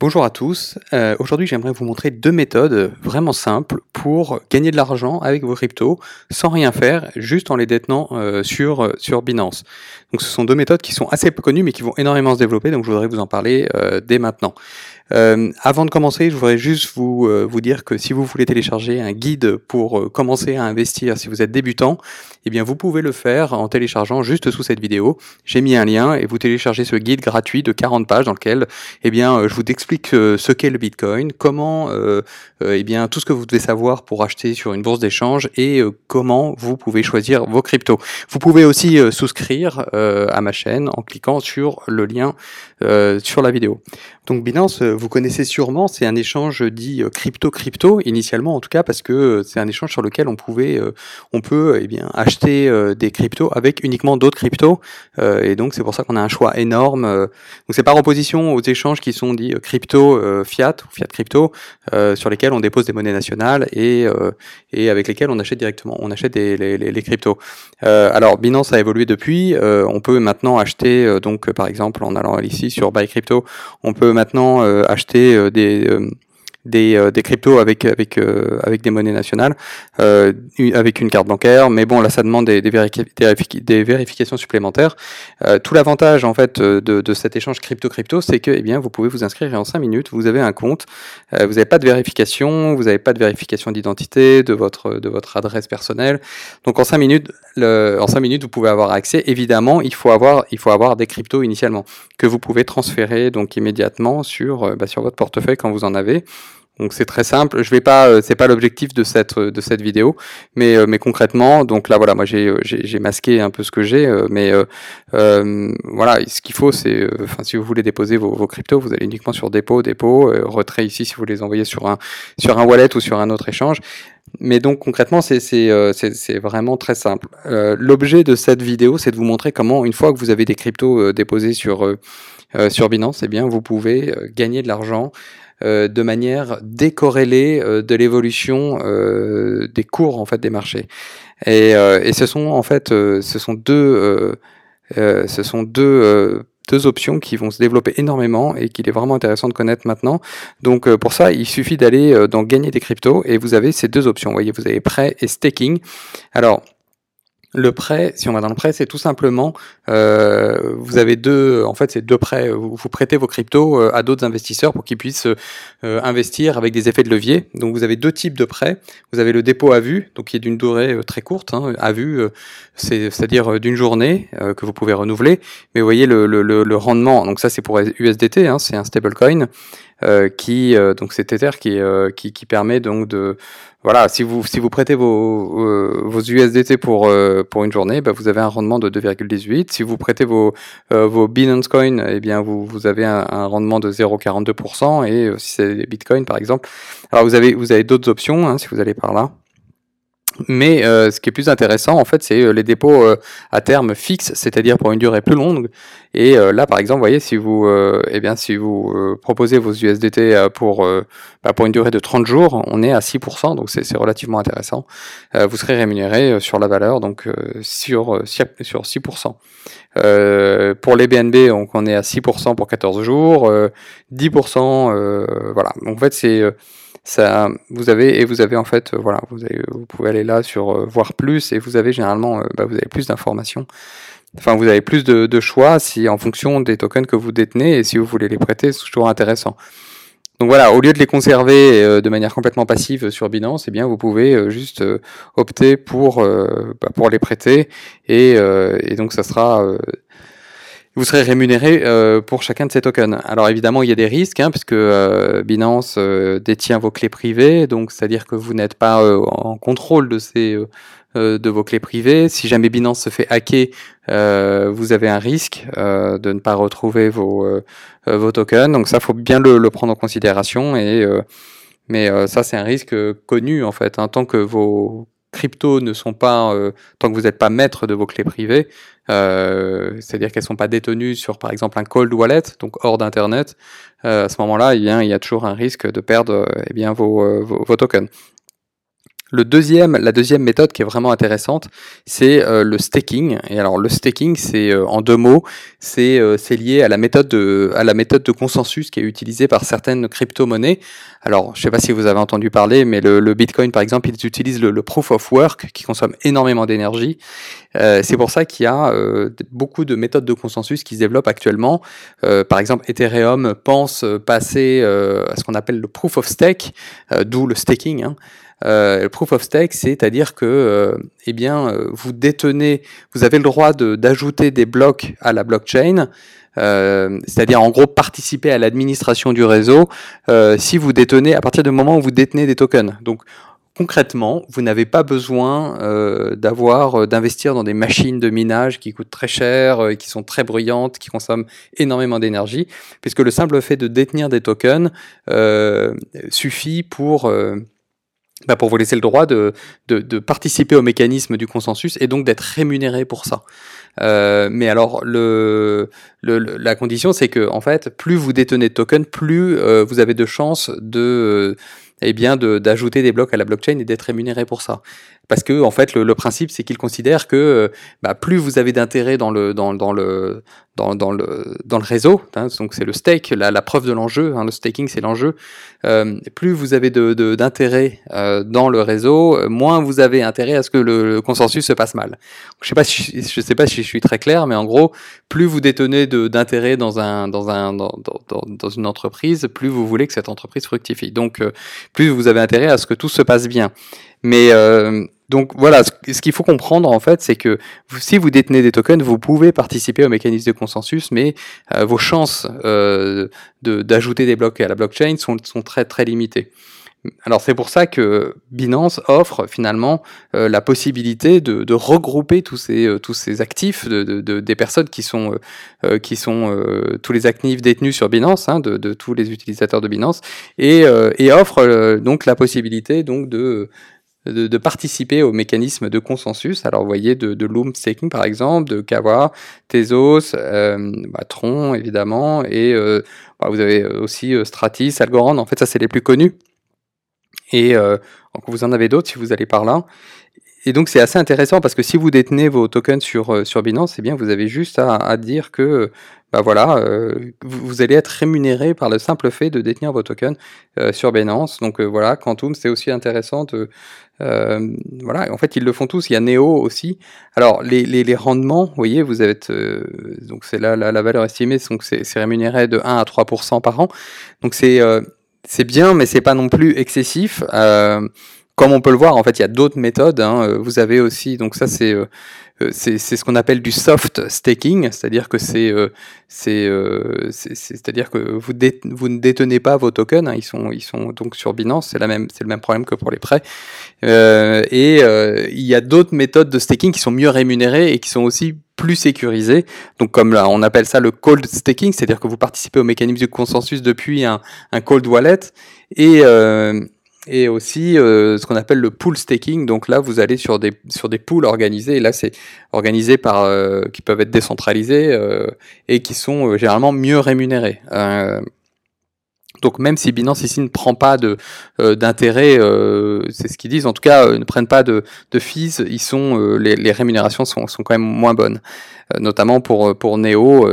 Bonjour à tous, euh, aujourd'hui j'aimerais vous montrer deux méthodes vraiment simples pour gagner de l'argent avec vos cryptos sans rien faire, juste en les détenant euh, sur, euh, sur Binance. Donc ce sont deux méthodes qui sont assez peu connues mais qui vont énormément se développer, donc je voudrais vous en parler dès maintenant. Euh, avant de commencer, je voudrais juste vous, euh, vous dire que si vous voulez télécharger un guide pour euh, commencer à investir si vous êtes débutant, eh bien vous pouvez le faire en téléchargeant juste sous cette vidéo. J'ai mis un lien et vous téléchargez ce guide gratuit de 40 pages dans lequel eh bien je vous explique ce qu'est le Bitcoin, comment eh bien tout ce que vous devez savoir pour acheter sur une bourse d'échange et comment vous pouvez choisir vos cryptos. Vous pouvez aussi souscrire à ma chaîne en cliquant sur le lien sur la vidéo. Donc Binance vous connaissez sûrement, c'est un échange dit euh, crypto-crypto, initialement en tout cas, parce que euh, c'est un échange sur lequel on pouvait, euh, on peut eh bien, acheter des cryptos avec uniquement d'autres cryptos, et donc c'est pour ça qu'on a un choix énorme. Donc c'est par opposition aux échanges qui sont dits crypto fiat ou fiat crypto, sur lesquels on dépose des monnaies nationales et, et avec lesquels on achète directement, on achète des, les, cryptos. alors Binance a évolué depuis, on peut maintenant acheter, donc par exemple en allant ici sur Buy Crypto, on peut maintenant acheter euh, des euh, des, euh, des cryptos avec avec euh, avec des monnaies nationales, euh, avec une carte bancaire. Mais bon, là, ça demande des, des, vérifications supplémentaires. tout l'avantage en fait de, de cet échange crypto-crypto, c'est que eh bien, vous pouvez vous inscrire et en 5 minutes, vous avez un compte. vous n'avez pas de vérification, vous n'avez pas de vérification d'identité, de votre de votre adresse personnelle. Donc en 5 minutes, le, en 5 minutes, vous pouvez avoir accès. Évidemment, il faut avoir il faut avoir des cryptos initialement que vous pouvez transférer donc immédiatement sur bah, sur votre portefeuille quand vous en avez. Donc c'est très simple. Je vais pas, euh, c'est pas l'objectif de cette de cette vidéo, mais euh, mais concrètement, donc là voilà, moi j'ai euh, j'ai masqué un peu ce que j'ai, mais euh, voilà, ce qu'il faut c'est, enfin si vous voulez déposer vos, vos cryptos, vous allez uniquement sur dépôt, dépôt, retrait ici si vous les envoyez sur un sur un wallet ou sur un autre échange. Mais donc concrètement, c'est c'est vraiment très simple. L'objet de cette vidéo, c'est de vous montrer comment une fois que vous avez des cryptos déposés sur sur Binance, eh bien vous pouvez gagner de l'argent euh, de manière décorrélée euh, de l'évolution euh, des cours en fait des marchés. Et, et ce sont en fait ce sont deux ce sont deux deux options qui vont se développer énormément et qu'il est vraiment intéressant de connaître maintenant. Donc pour ça, il suffit d'aller dans gagner des cryptos et vous avez ces deux options. Vous voyez, vous avez prêt et staking. Alors le prêt, si on va dans le prêt, c'est tout simplement, euh, vous avez deux, en fait, c'est deux prêts. Vous, vous, prêtez vos cryptos euh, à d'autres investisseurs pour qu'ils puissent euh, investir avec des effets de levier. Donc, vous avez deux types de prêts. Vous avez le dépôt à vue, donc qui est d'une durée euh, très courte. Hein, à vue, c'est-à-dire d'une journée que vous pouvez renouveler. Mais vous voyez le, le, le rendement. Donc ça, c'est pour USDT, hein, c'est un stablecoin. Euh, qui donc c'est Tether qui, qui, qui permet donc de voilà, si vous si vous prêtez vos euh, vos USDT pour euh, pour une journée, bah, vous avez un rendement de 2,18. Si vous prêtez vos euh, vos Binance Coin, eh bien vous vous avez un, un rendement de 0,42% et si c'est Bitcoin par exemple, alors vous avez vous avez d'autres options hein, si vous allez par là. Mais euh, ce qui est plus intéressant, en fait, c'est euh, les dépôts euh, à terme fixe, c'est-à-dire pour une durée plus longue. Et là, par exemple, voyez, si vous, eh bien, si vous proposez vos USDT pour bah, pour une durée de 30 jours, on est à 6%, donc c'est relativement intéressant. vous serez rémunéré sur la valeur, donc sur sur 6%. pour les BNB, donc on est à 6% pour 14 jours, 10%, voilà. Donc en fait, c'est ça, vous avez et vous avez en fait, euh, voilà, vous, pouvez aller là sur euh, voir plus et vous avez généralement, euh, bah, vous avez plus d'informations. Enfin, vous avez plus de, choix si en fonction des tokens que vous détenez et si vous voulez les prêter, c'est toujours intéressant. Donc voilà, au lieu de les conserver de manière complètement passive sur Binance, eh bien vous pouvez juste opter pour bah, pour les prêter et donc ça sera vous serez rémunéré euh, pour chacun de ces tokens. Alors évidemment, il y a des risques, hein, puisque euh, Binance euh, détient vos clés privées, donc c'est-à-dire que vous n'êtes pas en contrôle de ces de vos clés privées. Si jamais Binance se fait hacker, vous avez un risque de ne pas retrouver vos vos tokens. Donc ça, faut bien le, le prendre en considération. Et mais ça, c'est un risque connu en fait. Hein, tant que vos cryptos ne sont pas, euh, tant que vous n'êtes pas maître de vos clés privées, euh, c'est-à-dire qu'elles sont pas détenues sur par exemple un cold wallet, donc hors d'internet, euh, à ce moment-là, eh il y a toujours un risque de perdre eh bien vos, tokens. Le deuxième, la deuxième méthode qui est vraiment intéressante, c'est euh, le staking. Et alors le staking, c'est euh, en deux mots, c'est euh, lié à la méthode de à la méthode de consensus qui est utilisée par certaines crypto-monnaies. Alors je sais pas si vous avez entendu parler, mais le, le Bitcoin par exemple, il utilise le, le, proof of work qui consomme énormément d'énergie. c'est pour ça qu'il y a beaucoup de méthodes de consensus qui se développent actuellement. par exemple, Ethereum pense passer à ce qu'on appelle le proof of stake, d'où le staking. Hein. Euh, le proof of stake, c'est-à-dire que, euh, eh bien, euh, vous détenez, vous avez le droit d'ajouter des blocs à la blockchain. Euh, c'est-à-dire en gros participer à l'administration du réseau si vous détenez à partir du moment où vous détenez des tokens. Donc concrètement, vous n'avez pas besoin euh, d'avoir d'investir dans des machines de minage qui coûtent très cher, qui sont très bruyantes, qui consomment énormément d'énergie, puisque le simple fait de détenir des tokens suffit pour bah pour vous laisser le droit de, de, de, participer au mécanisme du consensus et donc d'être rémunéré pour ça. Euh, mais alors le, le, la condition c'est que en fait plus vous détenez de tokens, plus euh, vous avez de chances de eh bien d'ajouter des blocs à la blockchain et d'être rémunéré pour ça. Parce que en fait, le, le principe, c'est qu'il considère que euh, bah, plus vous avez d'intérêt dans le dans, dans le dans, le réseau, hein, donc c'est le stake, la, preuve de l'enjeu. Hein, le staking, c'est l'enjeu. Euh, plus vous avez d'intérêt euh, dans le réseau, euh, moins vous avez intérêt à ce que le, consensus se passe mal. Je je sais pas si je suis très clair, mais en gros, plus vous détenez d'intérêt dans un dans un dans, dans, dans, une entreprise, plus vous voulez que cette entreprise fructifie. Donc, plus vous avez intérêt à ce que tout se passe bien. Mais donc voilà, ce qu'il faut comprendre en fait, c'est que si vous détenez des tokens, vous pouvez participer au mécanisme de consensus, mais euh, vos chances euh, d'ajouter des blocs à la blockchain sont, sont très très limitées. Alors c'est pour ça que Binance offre finalement euh, la possibilité de, regrouper tous ces euh, tous ces actifs de, des personnes qui sont euh, qui sont tous les actifs détenus sur Binance, hein, de, tous les utilisateurs de Binance, et, et offre donc la possibilité donc de de, participer au mécanisme de consensus. Alors, vous voyez, de, de Loom Staking, par exemple, de Kawa, Tezos, euh, bah, Tron, évidemment, et euh, bah, vous avez aussi euh, Stratis, Algorand. En fait, ça, c'est les plus connus. Et vous en avez d'autres si vous allez par là. Et donc c'est assez intéressant parce que si vous détenez vos tokens sur, euh, sur Binance, eh bien vous avez juste à, à dire que bah voilà, euh, vous, allez être rémunéré par le simple fait de détenir vos tokens euh, sur Binance. Donc euh, voilà, Quantum c'est aussi intéressant. De, voilà, en fait ils le font tous. Il y a Neo aussi. Alors les, les, les rendements, vous voyez, vous êtes donc c'est là la, la, valeur estimée, donc c'est rémunéré de 1 à 3% par an. Donc c'est c'est bien, mais c'est pas non plus excessif. Euh, comme on peut le voir, en fait, il y a d'autres méthodes. Hein. Euh, vous avez aussi, donc ça c'est euh, euh, c'est ce qu'on appelle du soft staking, c'est-à-dire que c'est c'est c'est-à-dire que vous vous ne détenez pas vos tokens, hein. ils sont ils sont donc sur Binance, c'est la même c'est le même problème que pour les prêts. Euh, et il y a d'autres méthodes de staking qui sont mieux rémunérées et qui sont aussi plus sécurisées. Donc comme là, on appelle ça le cold staking, c'est-à-dire que vous participez au mécanisme du consensus depuis un, un cold wallet et euh, et aussi euh, ce qu'on appelle le pool staking. Donc là, vous allez sur des sur des pools organisés. Et là, c'est organisé par euh, qui peuvent être décentralisés euh, et qui sont généralement mieux rémunérés. donc même si Binance ici ne prend pas de d'intérêt, c'est ce qu'ils disent. En tout cas, ne prennent pas de de fees. Ils sont les, les rémunérations sont sont quand même moins bonnes, notamment pour pour Neo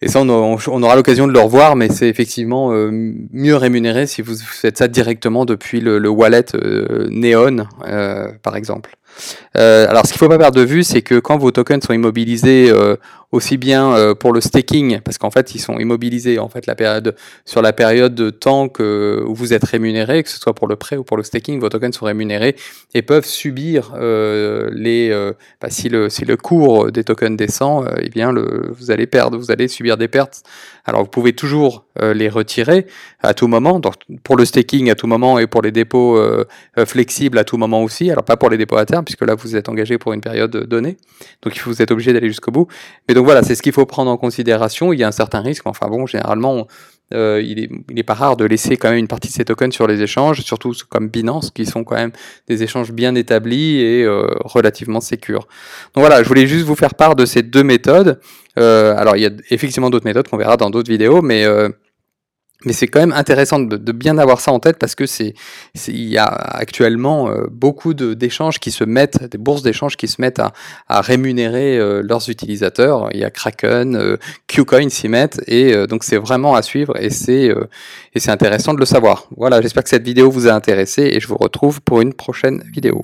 et ça, on, aura l'occasion de le revoir, mais c'est effectivement euh, mieux rémunéré si vous faites ça directement depuis le, le wallet euh, Neon, euh, par exemple. Alors, ce qu'il faut pas perdre de vue, c'est que quand vos tokens sont immobilisés aussi bien euh, pour le staking, parce qu'en fait ils sont immobilisés en fait sur la période de temps que où vous êtes rémunéré, que ce soit pour le prêt ou pour le staking, vos tokens sont rémunérés et peuvent subir euh, les euh, bah, si le cours des tokens descend, eh bien vous allez perdre, vous allez subir des pertes. Alors vous pouvez toujours les retirer à tout moment, pour le staking à tout moment et pour les dépôts flexibles à tout moment aussi. Alors pas pour les dépôts à terme puisque là vous êtes engagé pour une période donnée, donc vous êtes obligé d'aller jusqu'au bout. Mais donc voilà, c'est ce qu'il faut prendre en considération. Il y a un certain risque. Enfin bon, généralement, euh, il, est, pas rare de laisser quand même une partie de ces tokens sur les échanges, surtout comme Binance, qui sont quand même des échanges bien établis et euh, relativement sécures. Donc voilà, je voulais juste vous faire part de ces deux méthodes. Euh, alors il y a effectivement d'autres méthodes qu'on verra dans d'autres vidéos, mais mais c'est quand même intéressant de, bien avoir ça en tête parce que c'est, il y a actuellement euh, beaucoup d'échanges qui se mettent, des bourses d'échanges qui se mettent à, à rémunérer euh, leurs utilisateurs. Il y a Kraken, euh, Qcoin s'y mettent et donc c'est vraiment à suivre et c'est et c'est intéressant de le savoir. Voilà, j'espère que cette vidéo vous a intéressé et je vous retrouve pour une prochaine vidéo.